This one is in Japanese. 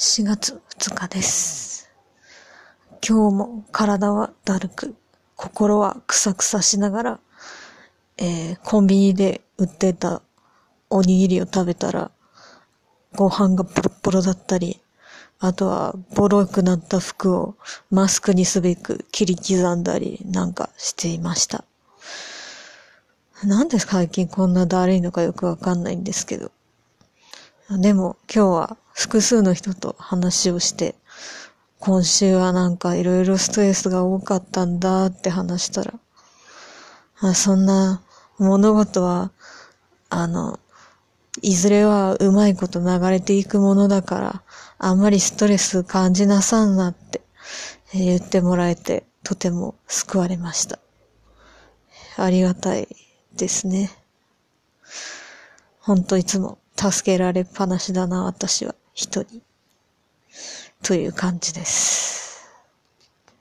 4月2日です。今日も体はだるく、心はくさくさしながら、えー、コンビニで売ってたおにぎりを食べたら、ご飯がポロポロだったり、あとはボロくなった服をマスクにすべく切り刻んだりなんかしていました。なんで最近こんなだるいのかよくわかんないんですけど。でも今日は複数の人と話をして、今週はなんかいろいろストレスが多かったんだって話したら、あそんな物事は、あの、いずれはうまいこと流れていくものだから、あんまりストレス感じなさんなって言ってもらえて、とても救われました。ありがたいですね。ほんといつも助けられっぱなしだな、私は。人に。という感じです。